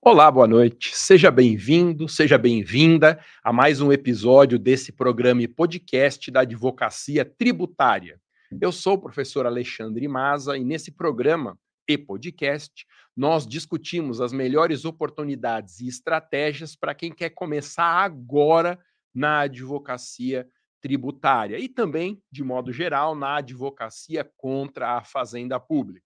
Olá, boa noite. Seja bem-vindo, seja bem-vinda a mais um episódio desse programa e podcast da Advocacia Tributária. Eu sou o professor Alexandre Maza e nesse programa e podcast nós discutimos as melhores oportunidades e estratégias para quem quer começar agora na advocacia tributária e também, de modo geral, na advocacia contra a fazenda pública.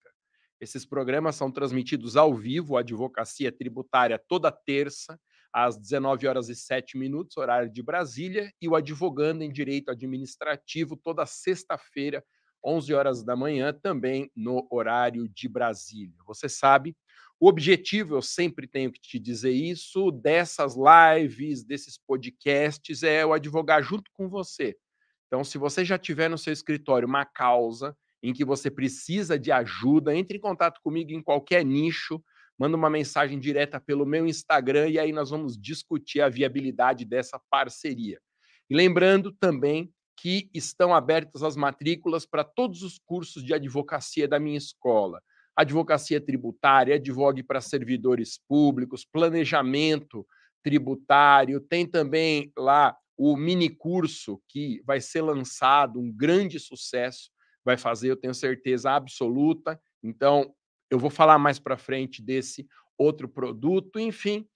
Esses programas são transmitidos ao vivo, Advocacia Tributária, toda terça, às 19 horas e 7 minutos, horário de Brasília, e o Advogando em Direito Administrativo, toda sexta-feira, 11 horas da manhã, também no horário de Brasília. Você sabe, o objetivo, eu sempre tenho que te dizer isso, dessas lives, desses podcasts, é o advogar junto com você. Então, se você já tiver no seu escritório uma causa em que você precisa de ajuda, entre em contato comigo em qualquer nicho, manda uma mensagem direta pelo meu Instagram e aí nós vamos discutir a viabilidade dessa parceria. E lembrando também que estão abertas as matrículas para todos os cursos de advocacia da minha escola. Advocacia tributária, advogue para servidores públicos, planejamento tributário, tem também lá o mini curso que vai ser lançado, um grande sucesso, vai fazer, eu tenho certeza absoluta. Então, eu vou falar mais para frente desse outro produto. Enfim,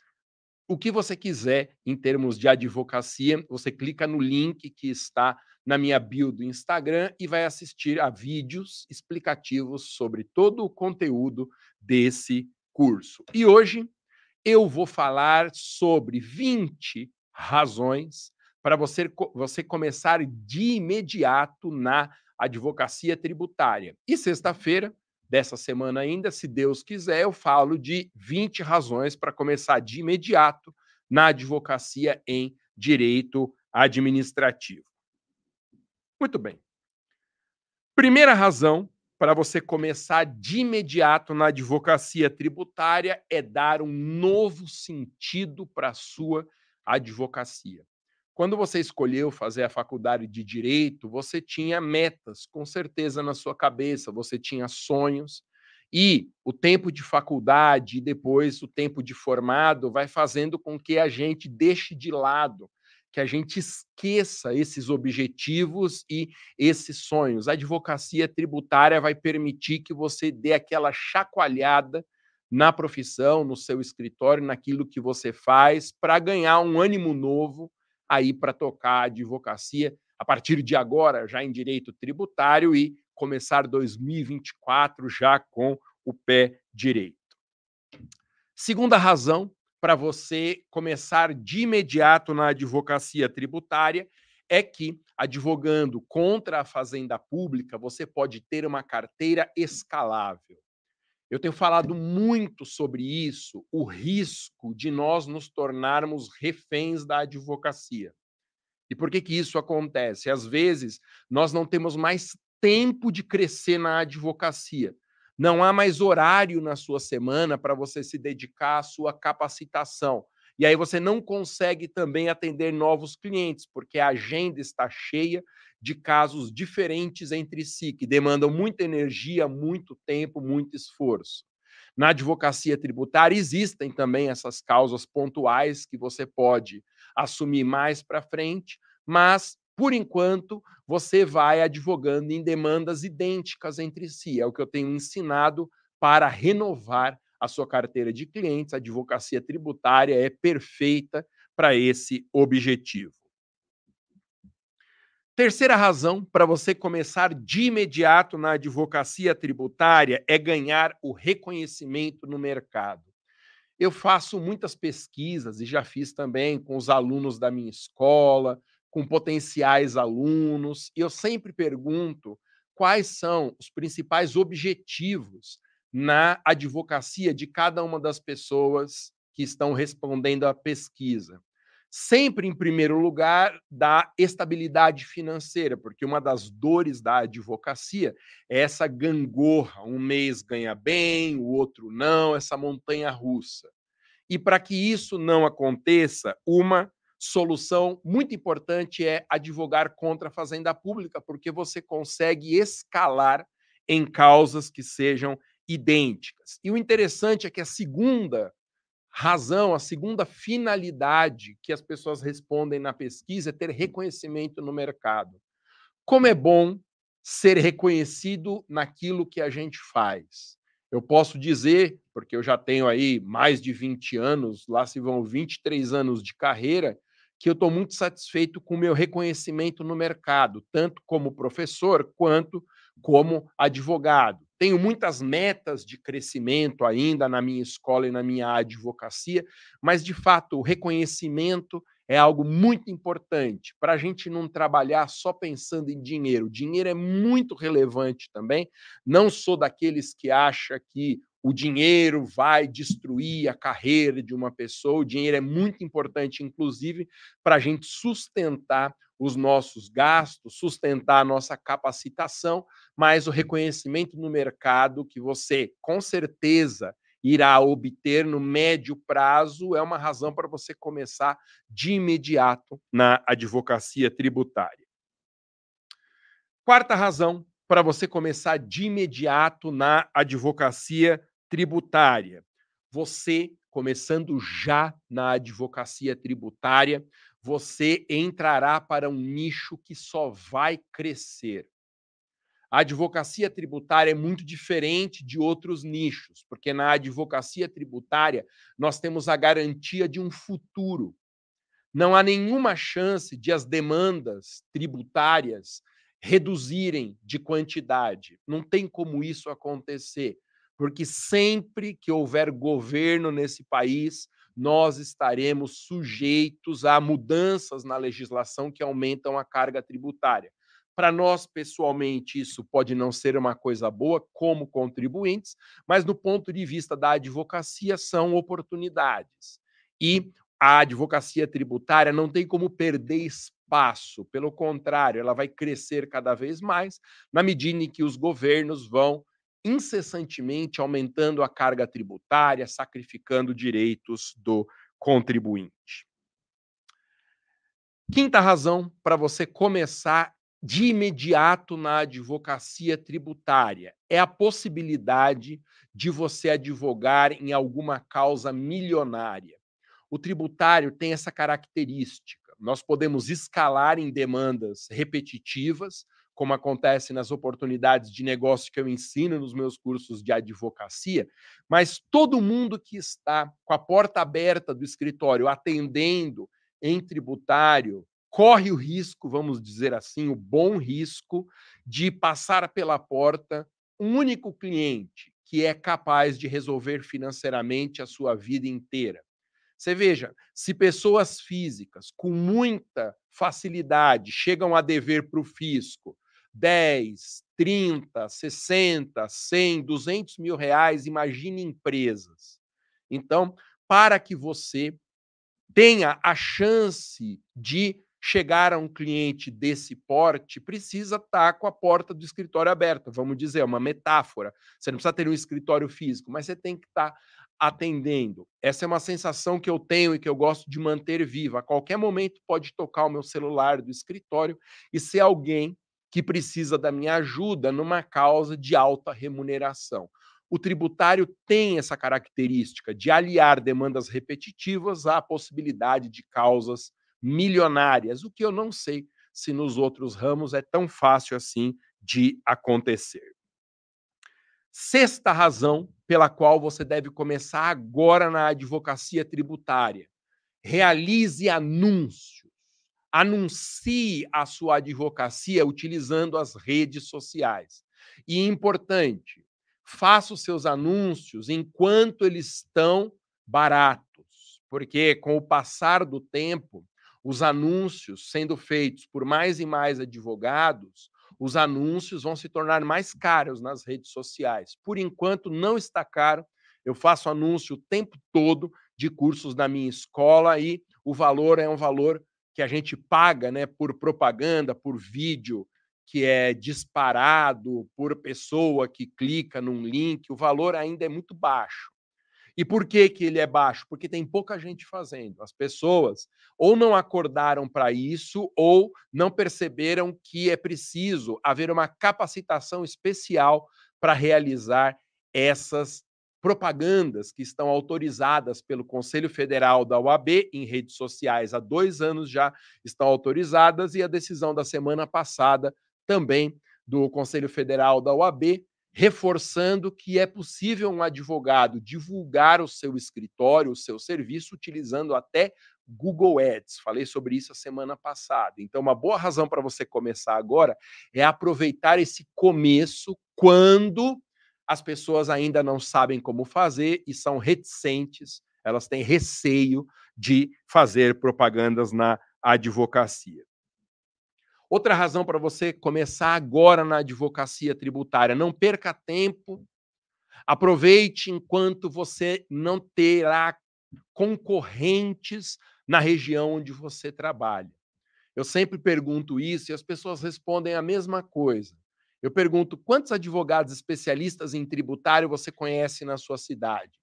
o que você quiser em termos de advocacia, você clica no link que está na minha bio do Instagram e vai assistir a vídeos explicativos sobre todo o conteúdo desse curso. E hoje eu vou falar sobre 20 razões para você, você começar de imediato na advocacia tributária. E sexta-feira, dessa semana ainda, se Deus quiser, eu falo de 20 razões para começar de imediato na advocacia em direito administrativo. Muito bem. Primeira razão para você começar de imediato na advocacia tributária é dar um novo sentido para a sua advocacia. Quando você escolheu fazer a faculdade de direito, você tinha metas, com certeza, na sua cabeça, você tinha sonhos. E o tempo de faculdade e depois o tempo de formado vai fazendo com que a gente deixe de lado, que a gente esqueça esses objetivos e esses sonhos. A advocacia tributária vai permitir que você dê aquela chacoalhada na profissão, no seu escritório, naquilo que você faz, para ganhar um ânimo novo aí para tocar a advocacia a partir de agora, já em direito tributário e começar 2024 já com o pé direito. Segunda razão para você começar de imediato na advocacia tributária é que, advogando contra a fazenda pública, você pode ter uma carteira escalável. Eu tenho falado muito sobre isso, o risco de nós nos tornarmos reféns da advocacia. E por que que isso acontece? Às vezes, nós não temos mais tempo de crescer na advocacia. Não há mais horário na sua semana para você se dedicar à sua capacitação. E aí você não consegue também atender novos clientes, porque a agenda está cheia de casos diferentes entre si, que demandam muita energia, muito tempo, muito esforço. Na advocacia tributária existem também essas causas pontuais que você pode assumir mais para frente, mas por enquanto você vai advogando em demandas idênticas entre si. É o que eu tenho ensinado para renovar a sua carteira de clientes. A advocacia tributária é perfeita para esse objetivo. Terceira razão para você começar de imediato na advocacia tributária é ganhar o reconhecimento no mercado. Eu faço muitas pesquisas e já fiz também com os alunos da minha escola, com potenciais alunos, e eu sempre pergunto quais são os principais objetivos na advocacia de cada uma das pessoas que estão respondendo à pesquisa sempre em primeiro lugar da estabilidade financeira, porque uma das dores da advocacia é essa gangorra, um mês ganha bem, o outro não, essa montanha russa. E para que isso não aconteça, uma solução muito importante é advogar contra a fazenda pública, porque você consegue escalar em causas que sejam idênticas. E o interessante é que a segunda razão, a segunda finalidade que as pessoas respondem na pesquisa é ter reconhecimento no mercado. Como é bom ser reconhecido naquilo que a gente faz. Eu posso dizer, porque eu já tenho aí mais de 20 anos, lá se vão 23 anos de carreira, que eu estou muito satisfeito com o meu reconhecimento no mercado, tanto como professor quanto como advogado. Tenho muitas metas de crescimento ainda na minha escola e na minha advocacia, mas de fato o reconhecimento é algo muito importante para a gente não trabalhar só pensando em dinheiro. O dinheiro é muito relevante também. Não sou daqueles que acha que o dinheiro vai destruir a carreira de uma pessoa. O dinheiro é muito importante, inclusive, para a gente sustentar os nossos gastos, sustentar a nossa capacitação, mas o reconhecimento no mercado que você, com certeza, irá obter no médio prazo é uma razão para você começar de imediato na advocacia tributária. Quarta razão para você começar de imediato na advocacia tributária. Você, começando já na advocacia tributária, você entrará para um nicho que só vai crescer. A advocacia tributária é muito diferente de outros nichos, porque na advocacia tributária nós temos a garantia de um futuro. Não há nenhuma chance de as demandas tributárias reduzirem de quantidade. Não tem como isso acontecer, porque sempre que houver governo nesse país, nós estaremos sujeitos a mudanças na legislação que aumentam a carga tributária. Para nós, pessoalmente, isso pode não ser uma coisa boa como contribuintes, mas do ponto de vista da advocacia, são oportunidades. E a advocacia tributária não tem como perder espaço, pelo contrário, ela vai crescer cada vez mais na medida em que os governos vão incessantemente aumentando a carga tributária, sacrificando direitos do contribuinte. Quinta razão para você começar de imediato na advocacia tributária é a possibilidade de você advogar em alguma causa milionária. O tributário tem essa característica. Nós podemos escalar em demandas repetitivas, como acontece nas oportunidades de negócio que eu ensino nos meus cursos de advocacia, mas todo mundo que está com a porta aberta do escritório atendendo em tributário, corre o risco, vamos dizer assim, o bom risco de passar pela porta um único cliente que é capaz de resolver financeiramente a sua vida inteira. Você veja, se pessoas físicas com muita facilidade chegam a dever para o fisco 10, 30, 60, 100, 200 mil reais, imagine empresas. Então, para que você tenha a chance de chegar a um cliente desse porte, precisa estar tá com a porta do escritório aberta, vamos dizer, é uma metáfora. Você não precisa ter um escritório físico, mas você tem que estar tá atendendo. Essa é uma sensação que eu tenho e que eu gosto de manter viva. A qualquer momento pode tocar o meu celular do escritório e ser alguém que precisa da minha ajuda numa causa de alta remuneração. O tributário tem essa característica de aliar demandas repetitivas à possibilidade de causas milionárias, o que eu não sei se nos outros ramos é tão fácil assim de acontecer. Sexta razão pela qual você deve começar agora na advocacia tributária: realize anúncios. Anuncie a sua advocacia utilizando as redes sociais. E importante, faça os seus anúncios enquanto eles estão baratos, porque com o passar do tempo, os anúncios sendo feitos por mais e mais advogados, os anúncios vão se tornar mais caros nas redes sociais. Por enquanto, não está caro. Eu faço anúncio o tempo todo de cursos na minha escola e o valor é um valor que a gente paga né, por propaganda, por vídeo que é disparado, por pessoa que clica num link. O valor ainda é muito baixo. E por que, que ele é baixo? Porque tem pouca gente fazendo. As pessoas ou não acordaram para isso ou não perceberam que é preciso haver uma capacitação especial para realizar essas propagandas que estão autorizadas pelo Conselho Federal da UAB em redes sociais há dois anos já estão autorizadas, e a decisão da semana passada também do Conselho Federal da UAB, reforçando que é possível um advogado divulgar o seu escritório, o seu serviço, utilizando até Google Ads. Falei sobre isso a semana passada. Então, uma boa razão para você começar agora é aproveitar esse começo quando as pessoas ainda não sabem como fazer e são reticentes, elas têm receio de fazer propagandas na advocacia. Outra razão para você começar agora na advocacia tributária, não perca tempo, aproveite enquanto você não terá concorrentes na região onde você trabalha. Eu sempre pergunto isso e as pessoas respondem a mesma coisa. Eu pergunto: quantos advogados especialistas em tributário você conhece na sua cidade?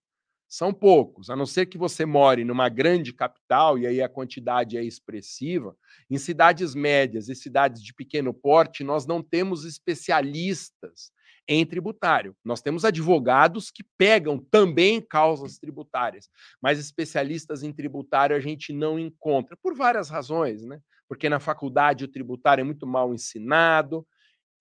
São poucos, a não ser que você more numa grande capital, e aí a quantidade é expressiva. Em cidades médias e cidades de pequeno porte, nós não temos especialistas em tributário. Nós temos advogados que pegam também causas tributárias, mas especialistas em tributário a gente não encontra, por várias razões, né? Porque na faculdade o tributário é muito mal ensinado,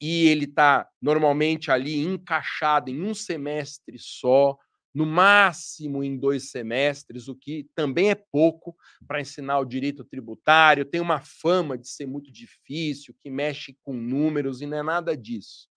e ele está normalmente ali encaixado em um semestre só, no máximo em dois semestres, o que também é pouco para ensinar o direito tributário. Tem uma fama de ser muito difícil, que mexe com números, e não é nada disso.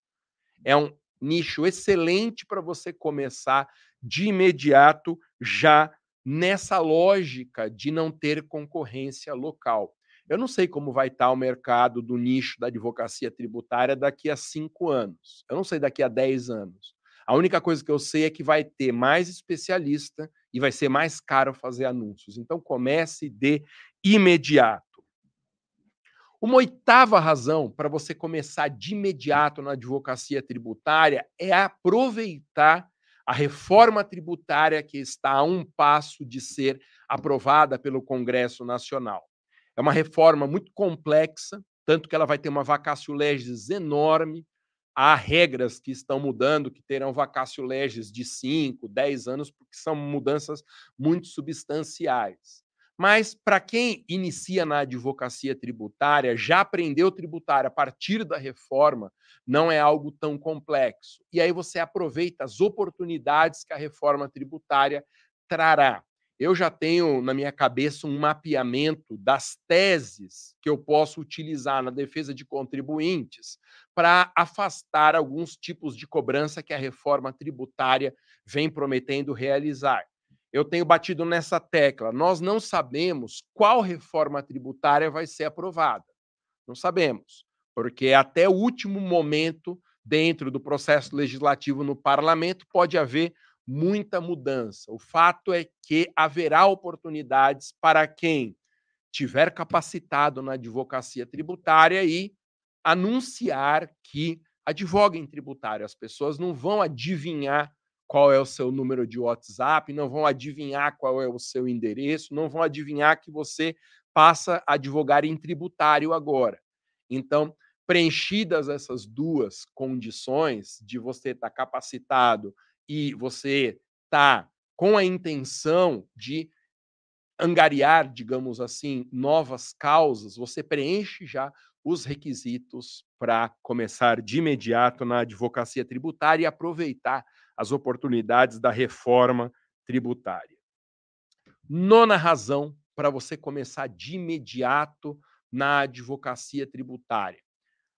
É um nicho excelente para você começar de imediato, já nessa lógica de não ter concorrência local. Eu não sei como vai estar o mercado do nicho da advocacia tributária daqui a cinco anos. Eu não sei daqui a dez anos. A única coisa que eu sei é que vai ter mais especialista e vai ser mais caro fazer anúncios. Então comece de imediato. Uma oitava razão para você começar de imediato na advocacia tributária é aproveitar a reforma tributária que está a um passo de ser aprovada pelo Congresso Nacional. É uma reforma muito complexa, tanto que ela vai ter uma vacácio legis enorme. Há regras que estão mudando, que terão vacácio legis de 5, 10 anos, porque são mudanças muito substanciais. Mas para quem inicia na advocacia tributária, já aprendeu tributário a partir da reforma, não é algo tão complexo. E aí você aproveita as oportunidades que a reforma tributária trará eu já tenho na minha cabeça um mapeamento das teses que eu posso utilizar na defesa de contribuintes para afastar alguns tipos de cobrança que a reforma tributária vem prometendo realizar. Eu tenho batido nessa tecla. Nós não sabemos qual reforma tributária vai ser aprovada. Não sabemos, porque até o último momento, dentro do processo legislativo no parlamento, pode haver muita mudança. O fato é que haverá oportunidades para quem tiver capacitado na advocacia tributária e anunciar que advoga em tributário. As pessoas não vão adivinhar qual é o seu número de WhatsApp, não vão adivinhar qual é o seu endereço, não vão adivinhar que você passa a advogar em tributário agora. Então, preenchidas essas duas condições de você estar capacitado e você está com a intenção de angariar, digamos assim, novas causas, você preenche já os requisitos para começar de imediato na advocacia tributária e aproveitar as oportunidades da reforma tributária. Nona razão para você começar de imediato na advocacia tributária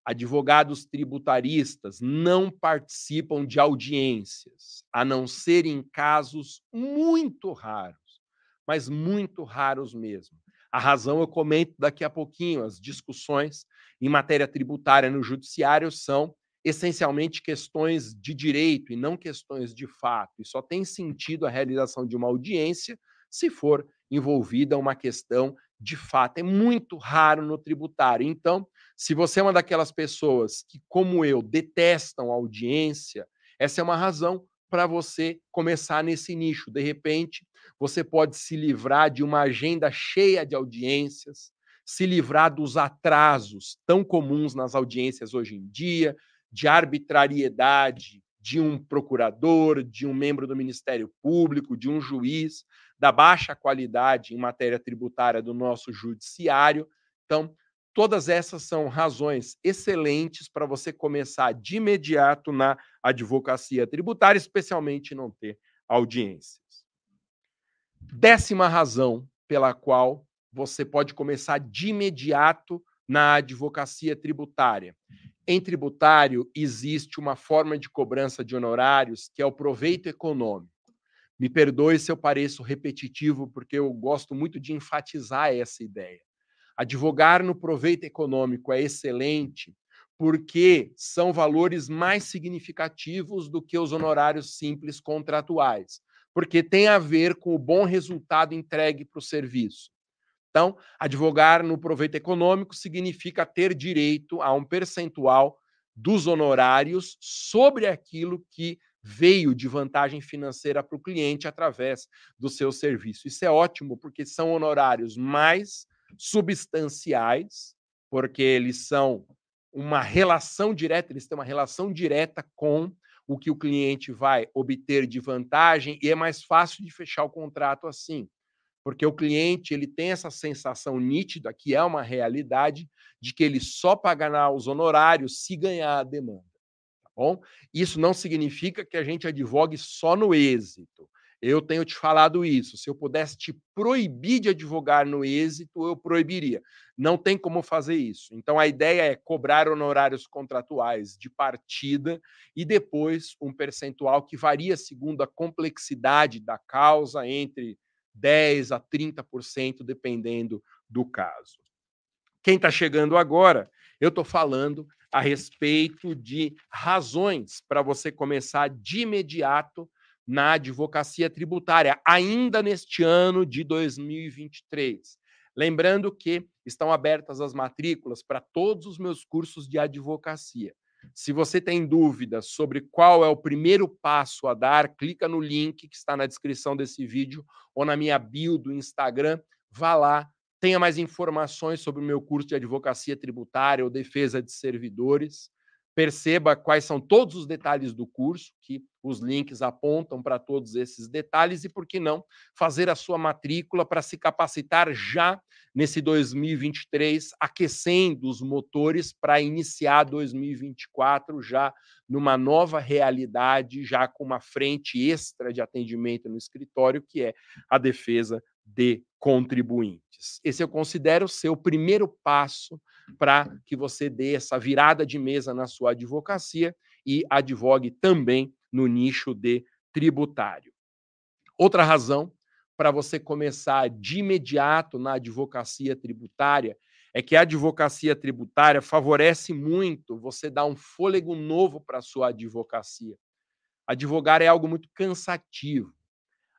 advogados tributaristas não participam de audiências, a não ser em casos muito raros, mas muito raros mesmo. A razão eu comento daqui a pouquinho. As discussões em matéria tributária no judiciário são essencialmente questões de direito e não questões de fato. E só tem sentido a realização de uma audiência se for envolvida uma questão de fato. É muito raro no tributário. Então, se você é uma daquelas pessoas que, como eu, detestam audiência, essa é uma razão para você começar nesse nicho. De repente, você pode se livrar de uma agenda cheia de audiências, se livrar dos atrasos tão comuns nas audiências hoje em dia, de arbitrariedade, de um procurador, de um membro do Ministério Público, de um juiz, da baixa qualidade em matéria tributária do nosso judiciário. Então, todas essas são razões excelentes para você começar de imediato na advocacia tributária, especialmente não ter audiências. Décima razão pela qual você pode começar de imediato na advocacia tributária em tributário, existe uma forma de cobrança de honorários que é o proveito econômico. Me perdoe se eu pareço repetitivo, porque eu gosto muito de enfatizar essa ideia. Advogar no proveito econômico é excelente porque são valores mais significativos do que os honorários simples contratuais, porque tem a ver com o bom resultado entregue para o serviço. Então, advogar no proveito econômico significa ter direito a um percentual dos honorários sobre aquilo que veio de vantagem financeira para o cliente através do seu serviço. Isso é ótimo, porque são honorários mais substanciais, porque eles são uma relação direta, eles têm uma relação direta com o que o cliente vai obter de vantagem e é mais fácil de fechar o contrato assim porque o cliente ele tem essa sensação nítida, que é uma realidade, de que ele só pagará os honorários se ganhar a demanda. Bom? Isso não significa que a gente advogue só no êxito. Eu tenho te falado isso. Se eu pudesse te proibir de advogar no êxito, eu proibiria. Não tem como fazer isso. Então, a ideia é cobrar honorários contratuais de partida e depois um percentual que varia segundo a complexidade da causa entre 10 a 30%, dependendo do caso. Quem está chegando agora, eu estou falando a respeito de razões para você começar de imediato na advocacia tributária, ainda neste ano de 2023. Lembrando que estão abertas as matrículas para todos os meus cursos de advocacia. Se você tem dúvidas sobre qual é o primeiro passo a dar, clica no link que está na descrição desse vídeo ou na minha bio do Instagram, vá lá, tenha mais informações sobre o meu curso de advocacia tributária ou defesa de servidores perceba quais são todos os detalhes do curso, que os links apontam para todos esses detalhes, e por que não fazer a sua matrícula para se capacitar já nesse 2023, aquecendo os motores para iniciar 2024 já numa nova realidade, já com uma frente extra de atendimento no escritório, que é a defesa de contribuintes. Esse eu considero ser o primeiro passo para que você dê essa virada de mesa na sua advocacia e advogue também no nicho de tributário. Outra razão para você começar de imediato na advocacia tributária é que a advocacia tributária favorece muito você dar um fôlego novo para a sua advocacia. Advogar é algo muito cansativo,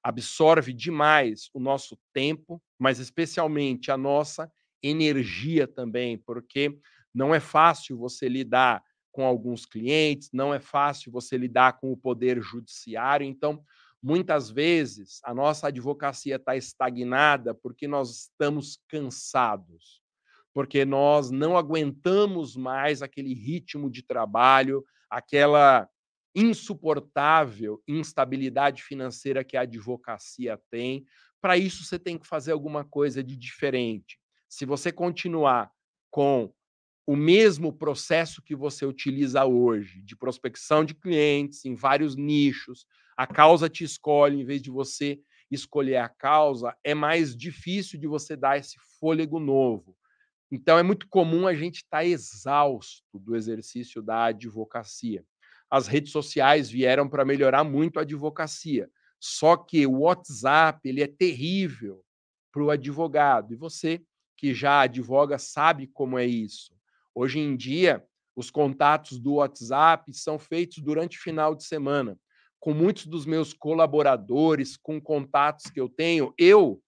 absorve demais o nosso tempo, mas especialmente a nossa energia também, porque não é fácil você lidar com alguns clientes, não é fácil você lidar com o poder judiciário. Então, muitas vezes, a nossa advocacia está estagnada porque nós estamos cansados, porque nós não aguentamos mais aquele ritmo de trabalho, aquela insuportável instabilidade financeira que a advocacia tem. Para isso, você tem que fazer alguma coisa de diferente. Se você continuar com o mesmo processo que você utiliza hoje, de prospecção de clientes em vários nichos, a causa te escolhe em vez de você escolher a causa, é mais difícil de você dar esse fôlego novo. Então, é muito comum a gente estar tá exausto do exercício da advocacia. As redes sociais vieram para melhorar muito a advocacia, só que o WhatsApp ele é terrível para o advogado. E você que já advoga sabe como é isso. Hoje em dia, os contatos do WhatsApp são feitos durante o final de semana. Com muitos dos meus colaboradores, com contatos que eu tenho, eu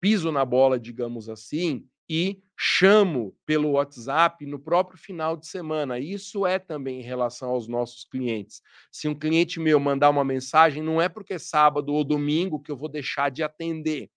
piso na bola, digamos assim, e chamo pelo WhatsApp no próprio final de semana. Isso é também em relação aos nossos clientes. Se um cliente meu mandar uma mensagem, não é porque é sábado ou domingo que eu vou deixar de atender.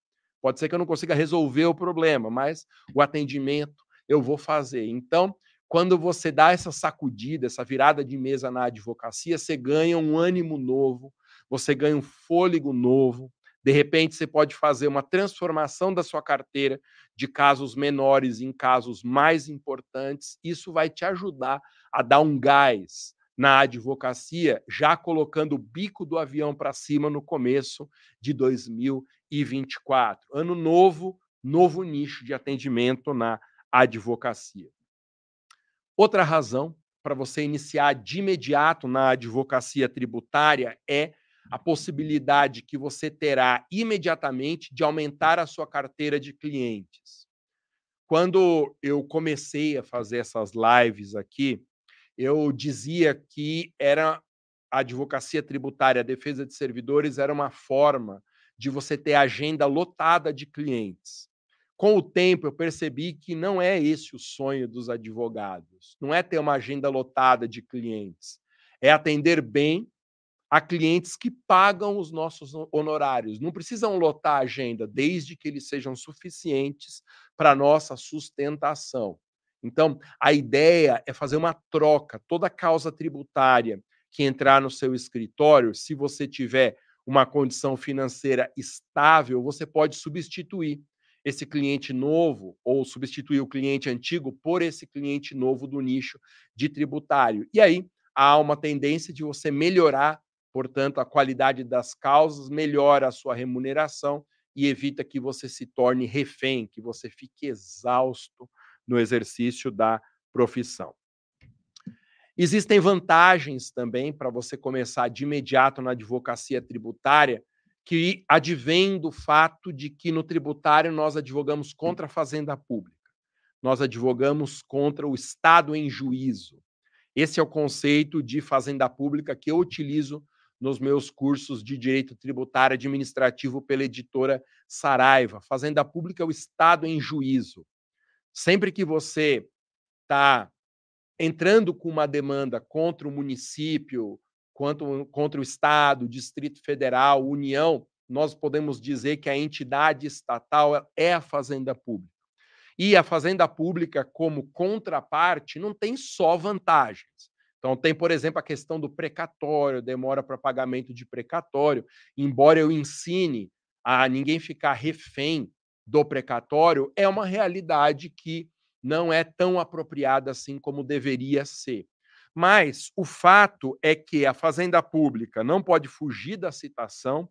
Pode ser que eu não consiga resolver o problema, mas o atendimento eu vou fazer. Então, quando você dá essa sacudida, essa virada de mesa na advocacia, você ganha um ânimo novo, você ganha um fôlego novo. De repente, você pode fazer uma transformação da sua carteira de casos menores em casos mais importantes. Isso vai te ajudar a dar um gás na advocacia, já colocando o bico do avião para cima no começo de 2024. Ano novo, novo nicho de atendimento na advocacia. Outra razão para você iniciar de imediato na advocacia tributária é a possibilidade que você terá imediatamente de aumentar a sua carteira de clientes. Quando eu comecei a fazer essas lives aqui, eu dizia que era a advocacia tributária, a defesa de servidores era uma forma de você ter agenda lotada de clientes. Com o tempo, eu percebi que não é esse o sonho dos advogados. Não é ter uma agenda lotada de clientes. É atender bem a clientes que pagam os nossos honorários. Não precisam lotar a agenda, desde que eles sejam suficientes para nossa sustentação. Então, a ideia é fazer uma troca. Toda causa tributária que entrar no seu escritório, se você tiver uma condição financeira estável, você pode substituir esse cliente novo ou substituir o cliente antigo por esse cliente novo do nicho de tributário. E aí há uma tendência de você melhorar, portanto, a qualidade das causas, melhora a sua remuneração e evita que você se torne refém, que você fique exausto no exercício da profissão. Existem vantagens também para você começar de imediato na advocacia tributária, que advém do fato de que no tributário nós advogamos contra a fazenda pública. Nós advogamos contra o Estado em juízo. Esse é o conceito de fazenda pública que eu utilizo nos meus cursos de direito tributário administrativo pela editora Saraiva. Fazenda pública é o Estado em juízo. Sempre que você está entrando com uma demanda contra o município, quanto contra o Estado, Distrito Federal, União, nós podemos dizer que a entidade estatal é a Fazenda Pública. E a Fazenda Pública, como contraparte, não tem só vantagens. Então, tem, por exemplo, a questão do precatório, demora para pagamento de precatório. Embora eu ensine a ninguém ficar refém do precatório, é uma realidade que não é tão apropriada assim como deveria ser. Mas o fato é que a fazenda pública não pode fugir da citação,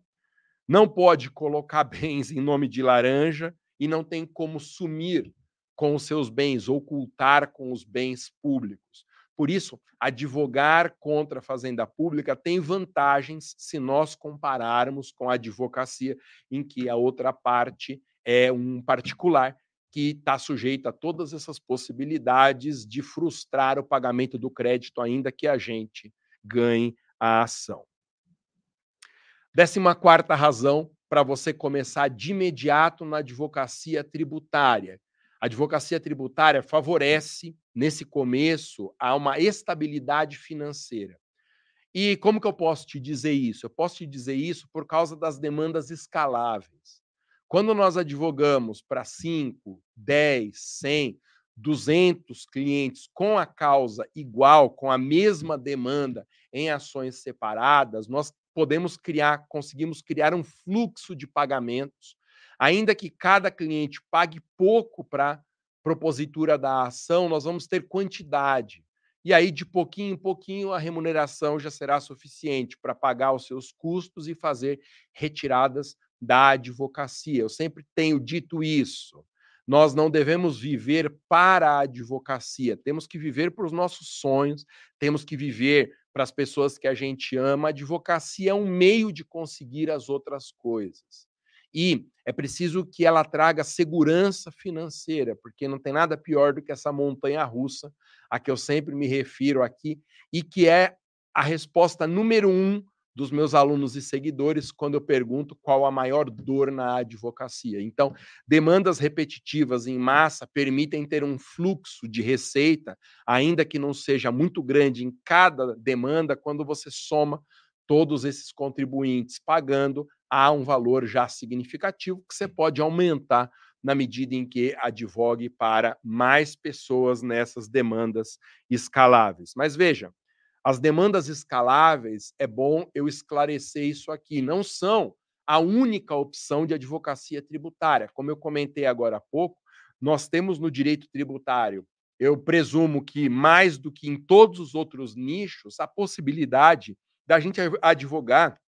não pode colocar bens em nome de laranja e não tem como sumir com os seus bens, ocultar com os bens públicos. Por isso, advogar contra a fazenda pública tem vantagens se nós compararmos com a advocacia, em que a outra parte é um particular que está sujeita a todas essas possibilidades de frustrar o pagamento do crédito, ainda que a gente ganhe a ação. Décima quarta razão para você começar de imediato na advocacia tributária. A advocacia tributária favorece, nesse começo, a uma estabilidade financeira. E como que eu posso te dizer isso? Eu posso te dizer isso por causa das demandas escaláveis. Quando nós advogamos para 5, 10, 100, 200 clientes com a causa igual, com a mesma demanda em ações separadas, nós podemos criar, conseguimos criar um fluxo de pagamentos, ainda que cada cliente pague pouco para propositura da ação, nós vamos ter quantidade. E aí, de pouquinho em pouquinho, a remuneração já será suficiente para pagar os seus custos e fazer retiradas da advocacia. Eu sempre tenho dito isso. Nós não devemos viver para a advocacia, temos que viver para os nossos sonhos, temos que viver para as pessoas que a gente ama. A advocacia é um meio de conseguir as outras coisas. E é preciso que ela traga segurança financeira, porque não tem nada pior do que essa montanha russa a que eu sempre me refiro aqui, e que é a resposta número um dos meus alunos e seguidores quando eu pergunto qual a maior dor na advocacia. Então, demandas repetitivas em massa permitem ter um fluxo de receita, ainda que não seja muito grande em cada demanda, quando você soma todos esses contribuintes pagando, há um valor já significativo que você pode aumentar na medida em que advogue para mais pessoas nessas demandas escaláveis. Mas veja, as demandas escaláveis, é bom eu esclarecer isso aqui, não são a única opção de advocacia tributária. Como eu comentei agora há pouco, nós temos no direito tributário, eu presumo que mais do que em todos os outros nichos, a possibilidade da gente advogar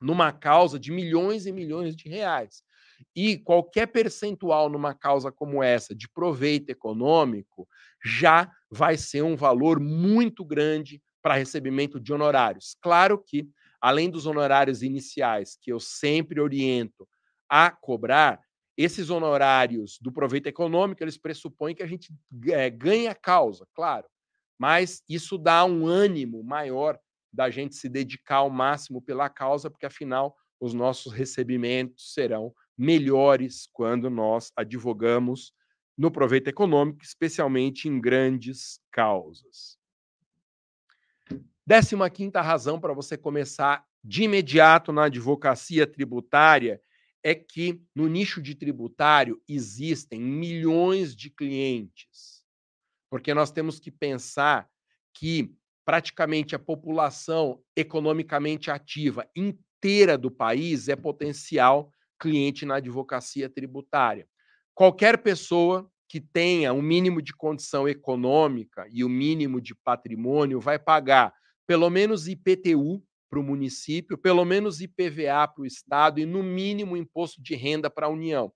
numa causa de milhões e milhões de reais. E qualquer percentual numa causa como essa de proveito econômico já vai ser um valor muito grande para recebimento de honorários. Claro que, além dos honorários iniciais, que eu sempre oriento a cobrar, esses honorários do proveito econômico, eles pressupõem que a gente é, ganhe a causa, claro, mas isso dá um ânimo maior da gente se dedicar ao máximo pela causa, porque afinal os nossos recebimentos serão melhores quando nós advogamos no proveito econômico, especialmente em grandes causas. Décima quinta razão para você começar de imediato na advocacia tributária é que no nicho de tributário existem milhões de clientes. Porque nós temos que pensar que praticamente a população economicamente ativa inteira do país é potencial cliente na advocacia tributária. Qualquer pessoa que tenha o um mínimo de condição econômica e o um mínimo de patrimônio vai pagar pelo menos IPTU para o município, pelo menos IPVA para o Estado e, no mínimo, imposto de renda para a União.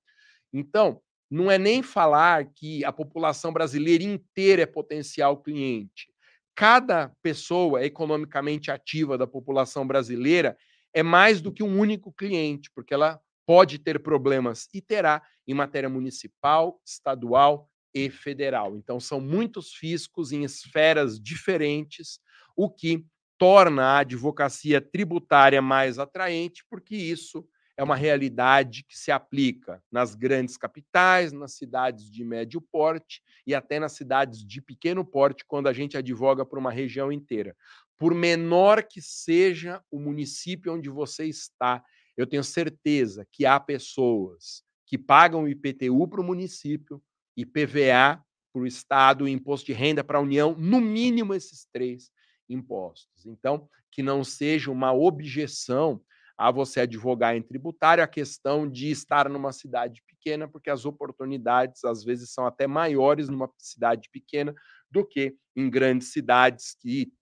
Então, não é nem falar que a população brasileira inteira é potencial cliente. Cada pessoa economicamente ativa da população brasileira é mais do que um único cliente, porque ela pode ter problemas e terá em matéria municipal, estadual e federal. Então, são muitos fiscos em esferas diferentes, o que torna a advocacia tributária mais atraente, porque isso é uma realidade que se aplica nas grandes capitais, nas cidades de médio porte e até nas cidades de pequeno porte, quando a gente advoga para uma região inteira. Por menor que seja o município onde você está, eu tenho certeza que há pessoas que pagam IPTU para o município, IPVA para o Estado imposto de renda para a União, no mínimo esses três impostos. Então, que não seja uma objeção a você advogar em tributário a questão de estar numa cidade pequena, porque as oportunidades às vezes são até maiores numa cidade pequena do que em grandes cidades que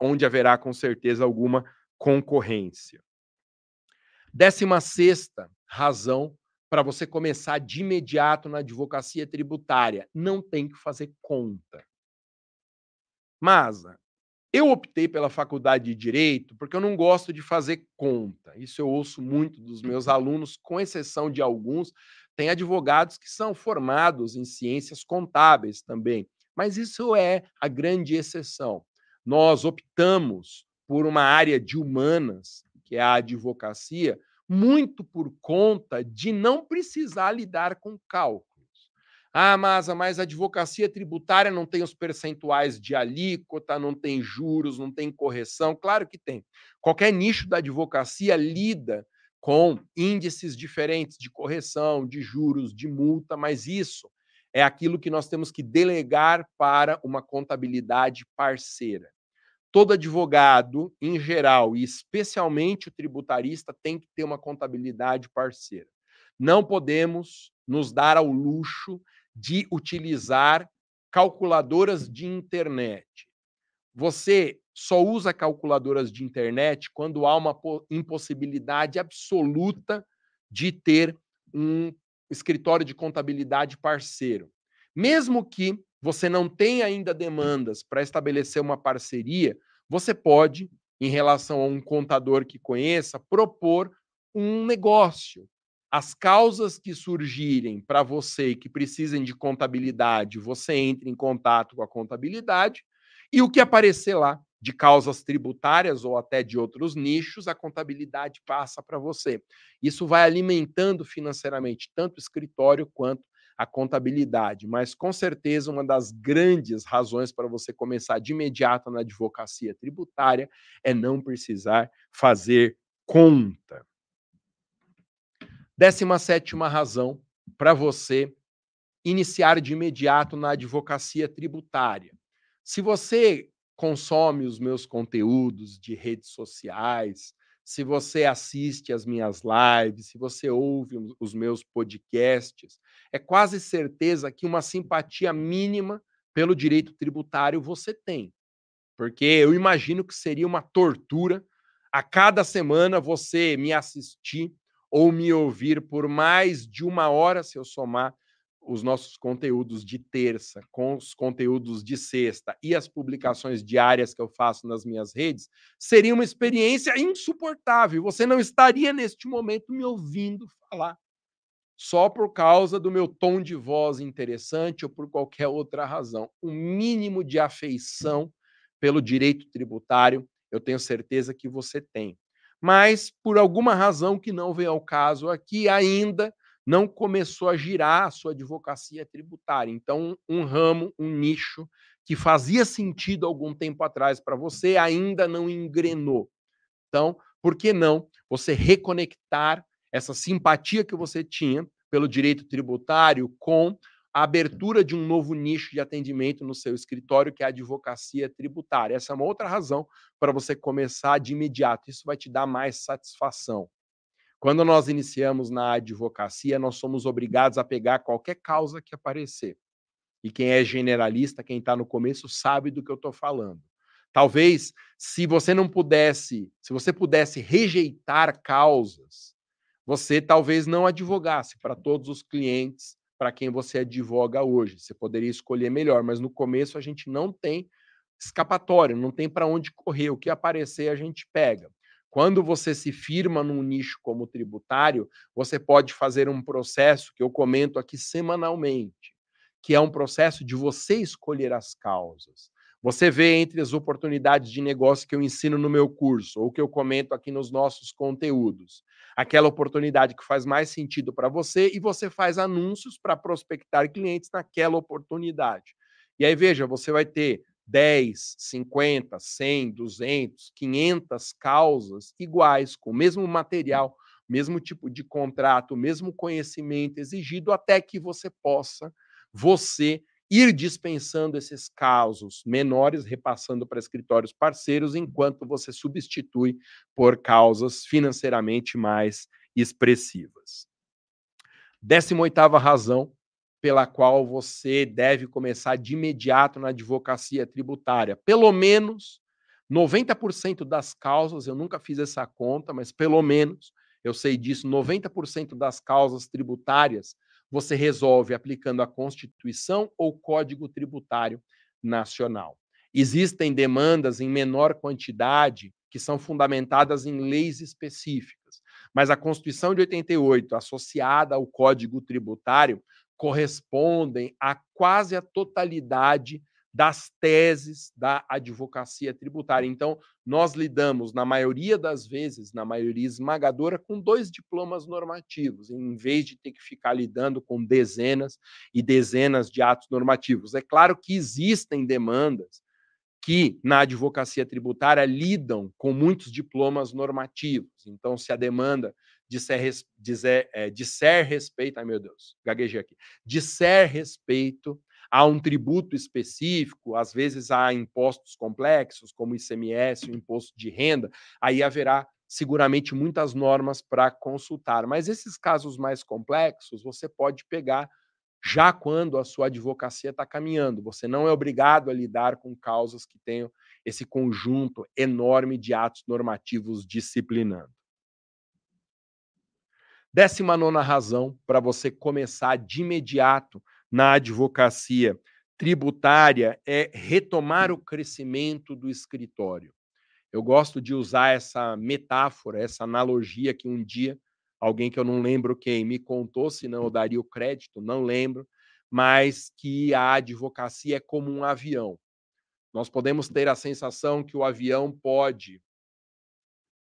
onde haverá com certeza alguma concorrência. Décima sexta razão para você começar de imediato na advocacia tributária, não tem que fazer conta. Mas eu optei pela faculdade de direito porque eu não gosto de fazer conta. Isso eu ouço muito dos meus alunos, com exceção de alguns. Tem advogados que são formados em ciências contábeis também, mas isso é a grande exceção. Nós optamos por uma área de humanas que é a advocacia, muito por conta de não precisar lidar com cálculos. Ah, mas, mas a advocacia tributária não tem os percentuais de alíquota, não tem juros, não tem correção. Claro que tem. Qualquer nicho da advocacia lida com índices diferentes de correção, de juros, de multa, mas isso é aquilo que nós temos que delegar para uma contabilidade parceira todo advogado, em geral, e especialmente o tributarista, tem que ter uma contabilidade parceira. Não podemos nos dar ao luxo de utilizar calculadoras de internet. Você só usa calculadoras de internet quando há uma impossibilidade absoluta de ter um escritório de contabilidade parceiro. Mesmo que você não tem ainda demandas para estabelecer uma parceria, você pode, em relação a um contador que conheça, propor um negócio. As causas que surgirem para você e que precisem de contabilidade, você entra em contato com a contabilidade e o que aparecer lá de causas tributárias ou até de outros nichos, a contabilidade passa para você. Isso vai alimentando financeiramente tanto o escritório quanto a contabilidade, mas com certeza uma das grandes razões para você começar de imediato na advocacia tributária é não precisar fazer conta. Décima sétima razão para você iniciar de imediato na advocacia tributária. Se você consome os meus conteúdos de redes sociais, se você assiste as minhas lives, se você ouve os meus podcasts, é quase certeza que uma simpatia mínima pelo direito tributário você tem. Porque eu imagino que seria uma tortura a cada semana você me assistir ou me ouvir por mais de uma hora, se eu somar os nossos conteúdos de terça com os conteúdos de sexta e as publicações diárias que eu faço nas minhas redes, seria uma experiência insuportável. Você não estaria neste momento me ouvindo falar só por causa do meu tom de voz interessante ou por qualquer outra razão. O mínimo de afeição pelo direito tributário, eu tenho certeza que você tem. Mas por alguma razão que não vem ao caso aqui ainda, não começou a girar a sua advocacia tributária. Então, um ramo, um nicho que fazia sentido algum tempo atrás para você ainda não engrenou. Então, por que não você reconectar essa simpatia que você tinha pelo direito tributário com a abertura de um novo nicho de atendimento no seu escritório, que é a advocacia tributária. Essa é uma outra razão para você começar de imediato. Isso vai te dar mais satisfação. Quando nós iniciamos na advocacia, nós somos obrigados a pegar qualquer causa que aparecer. E quem é generalista, quem está no começo, sabe do que eu estou falando. Talvez, se você não pudesse, se você pudesse rejeitar causas, você talvez não advogasse para todos os clientes para quem você advoga hoje. Você poderia escolher melhor, mas no começo a gente não tem escapatória, não tem para onde correr. O que aparecer a gente pega. Quando você se firma num nicho como tributário, você pode fazer um processo que eu comento aqui semanalmente, que é um processo de você escolher as causas. Você vê entre as oportunidades de negócio que eu ensino no meu curso ou que eu comento aqui nos nossos conteúdos, aquela oportunidade que faz mais sentido para você e você faz anúncios para prospectar clientes naquela oportunidade. E aí veja, você vai ter 10, 50, 100, 200, 500 causas iguais, com o mesmo material, mesmo tipo de contrato, mesmo conhecimento exigido, até que você possa, você, ir dispensando esses casos menores, repassando para escritórios parceiros, enquanto você substitui por causas financeiramente mais expressivas. 18 razão pela qual você deve começar de imediato na advocacia tributária. Pelo menos 90% das causas, eu nunca fiz essa conta, mas pelo menos eu sei disso, 90% das causas tributárias você resolve aplicando a Constituição ou Código Tributário Nacional. Existem demandas em menor quantidade que são fundamentadas em leis específicas, mas a Constituição de 88, associada ao Código Tributário, correspondem a quase a totalidade das teses da advocacia tributária. Então, nós lidamos, na maioria das vezes, na maioria esmagadora, com dois diplomas normativos, em vez de ter que ficar lidando com dezenas e dezenas de atos normativos. É claro que existem demandas que, na advocacia tributária, lidam com muitos diplomas normativos. Então, se a demanda disser, disser, é, disser respeito, ai meu Deus, gaguejei aqui, disser respeito a um tributo específico, às vezes há impostos complexos, como o ICMS, o imposto de renda, aí haverá seguramente muitas normas para consultar. Mas esses casos mais complexos, você pode pegar já quando a sua advocacia está caminhando. Você não é obrigado a lidar com causas que tenham esse conjunto enorme de atos normativos disciplinando. Décima nona razão para você começar de imediato na advocacia tributária é retomar o crescimento do escritório. Eu gosto de usar essa metáfora, essa analogia que um dia alguém que eu não lembro quem me contou, senão eu daria o crédito, não lembro, mas que a advocacia é como um avião. Nós podemos ter a sensação que o avião pode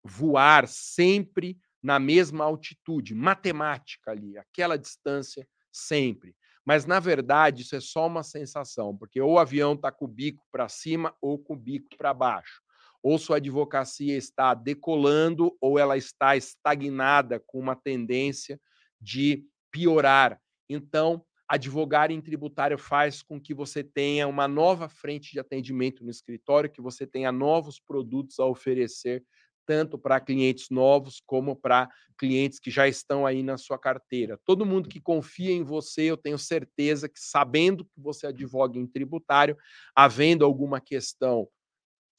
voar sempre na mesma altitude, matemática ali, aquela distância sempre. Mas, na verdade, isso é só uma sensação, porque ou o avião está com o bico para cima ou com o bico para baixo. Ou sua advocacia está decolando ou ela está estagnada com uma tendência de piorar Então, advogar em tributário faz com que você tenha uma nova frente de atendimento no escritório, que você tenha novos produtos a oferecer, tanto para clientes novos como para clientes que já estão aí na sua carteira. Todo mundo que confia em você, eu tenho certeza que, sabendo que você advoga em tributário, havendo alguma questão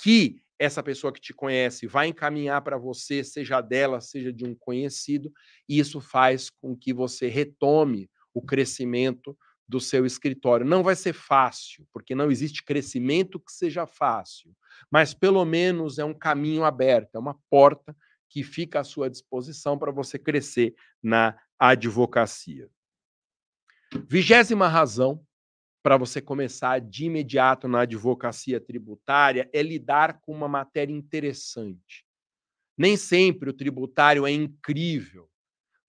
que essa pessoa que te conhece vai encaminhar para você, seja dela, seja de um conhecido, isso faz com que você retome o crescimento do seu escritório. Não vai ser fácil, porque não existe crescimento que seja fácil, mas pelo menos é um caminho aberto, é uma porta que fica à sua disposição para você crescer na advocacia. Vigésima razão para você começar de imediato na advocacia tributária é lidar com uma matéria interessante. Nem sempre o tributário é incrível,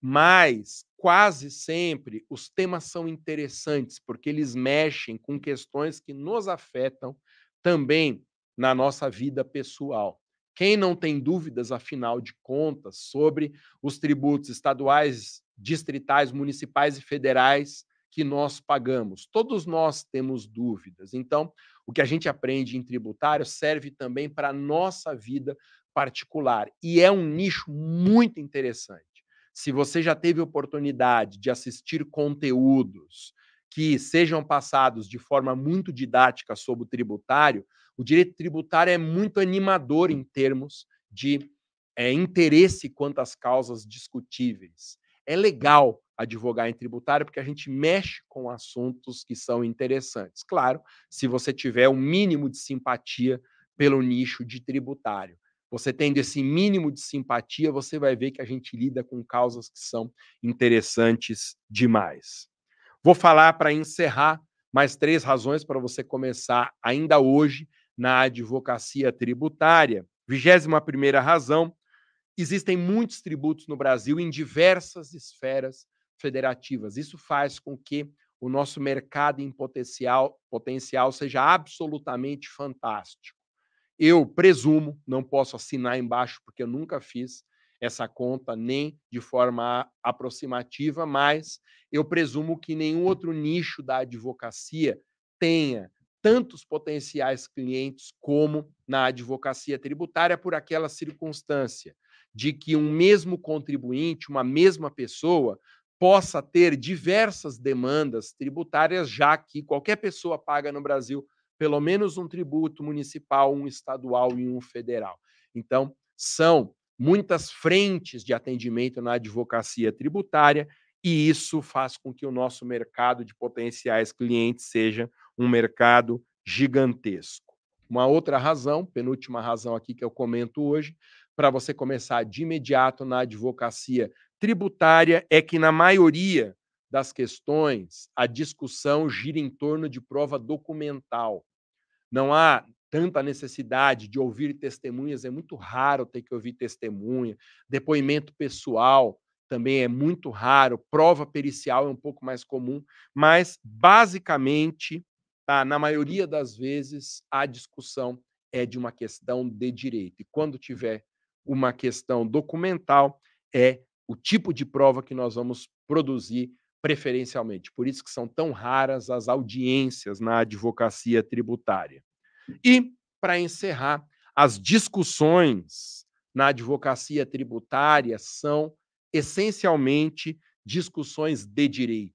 mas quase sempre os temas são interessantes, porque eles mexem com questões que nos afetam também na nossa vida pessoal. Quem não tem dúvidas, afinal de contas, sobre os tributos estaduais, distritais, municipais e federais que nós pagamos. Todos nós temos dúvidas. Então, o que a gente aprende em tributário serve também para a nossa vida particular. E é um nicho muito interessante. Se você já teve oportunidade de assistir conteúdos que sejam passados de forma muito didática sobre o tributário, o direito tributário é muito animador em termos de é, interesse quanto às causas discutíveis. É legal advogar em tributário, porque a gente mexe com assuntos que são interessantes. Claro, se você tiver um mínimo de simpatia pelo nicho de tributário. Você tendo esse mínimo de simpatia, você vai ver que a gente lida com causas que são interessantes demais. Vou falar para encerrar mais três razões para você começar ainda hoje na advocacia tributária. Vigésima primeira razão, existem muitos tributos no Brasil em diversas esferas federativas. Isso faz com que o nosso mercado em potencial, potencial seja absolutamente fantástico. Eu presumo, não posso assinar embaixo porque eu nunca fiz essa conta nem de forma aproximativa, mas eu presumo que nenhum outro nicho da advocacia tenha tantos potenciais clientes como na advocacia tributária por aquela circunstância de que um mesmo contribuinte, uma mesma pessoa, possa ter diversas demandas tributárias, já que qualquer pessoa paga no Brasil pelo menos um tributo municipal, um estadual e um federal. Então, são muitas frentes de atendimento na advocacia tributária e isso faz com que o nosso mercado de potenciais clientes seja um mercado gigantesco. Uma outra razão, penúltima razão aqui que eu comento hoje, para você começar de imediato na advocacia tributária é que, na maioria das questões, a discussão gira em torno de prova documental. Não há tanta necessidade de ouvir testemunhas, é muito raro ter que ouvir testemunha, depoimento pessoal também é muito raro, prova pericial é um pouco mais comum, mas basicamente, tá, na maioria das vezes, a discussão é de uma questão de direito. E quando tiver uma questão documental, é o tipo de prova que nós vamos produzir preferencialmente. Por isso que são tão raras as audiências na advocacia tributária. E, para encerrar, as discussões na advocacia tributária são essencialmente discussões de direito.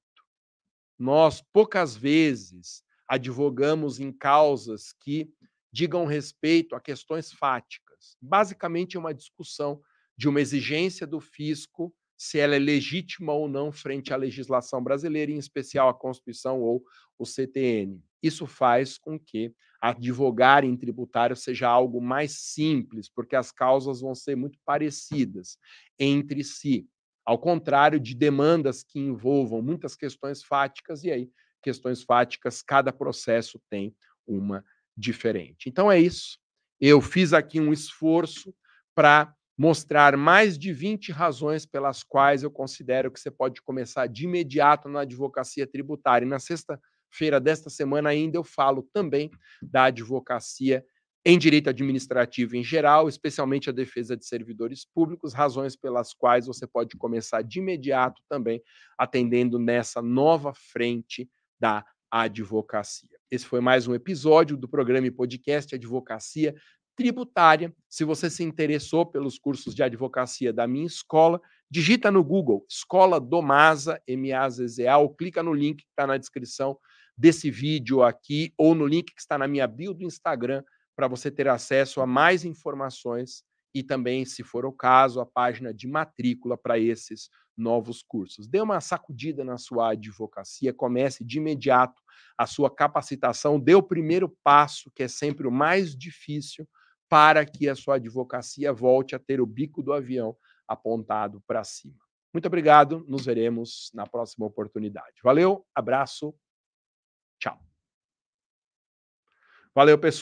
Nós poucas vezes advogamos em causas que digam respeito a questões fáticas. Basicamente, é uma discussão de uma exigência do fisco, se ela é legítima ou não frente à legislação brasileira, em especial a Constituição ou o CTN. Isso faz com que advogar em tributário seja algo mais simples, porque as causas vão ser muito parecidas entre si, ao contrário de demandas que envolvam muitas questões fáticas, e aí, questões fáticas, cada processo tem uma diferente. Então é isso. Eu fiz aqui um esforço para mostrar mais de 20 razões pelas quais eu considero que você pode começar de imediato na advocacia tributária. E na sexta-feira desta semana ainda eu falo também da advocacia em direito administrativo em geral, especialmente a defesa de servidores públicos, razões pelas quais você pode começar de imediato também atendendo nessa nova frente da advocacia. Esse foi mais um episódio do programa e podcast Advocacia Tributária. Se você se interessou pelos cursos de advocacia da minha escola, digita no Google Escola do Masa, M-A-Z-Z-A, ou clica no link que está na descrição desse vídeo aqui, ou no link que está na minha bio do Instagram, para você ter acesso a mais informações e também, se for o caso, a página de matrícula para esses novos cursos. Dê uma sacudida na sua advocacia, comece de imediato a sua capacitação, dê o primeiro passo, que é sempre o mais difícil, para que a sua advocacia volte a ter o bico do avião apontado para cima. Muito obrigado, nos veremos na próxima oportunidade. Valeu, abraço, tchau. Valeu, pessoal.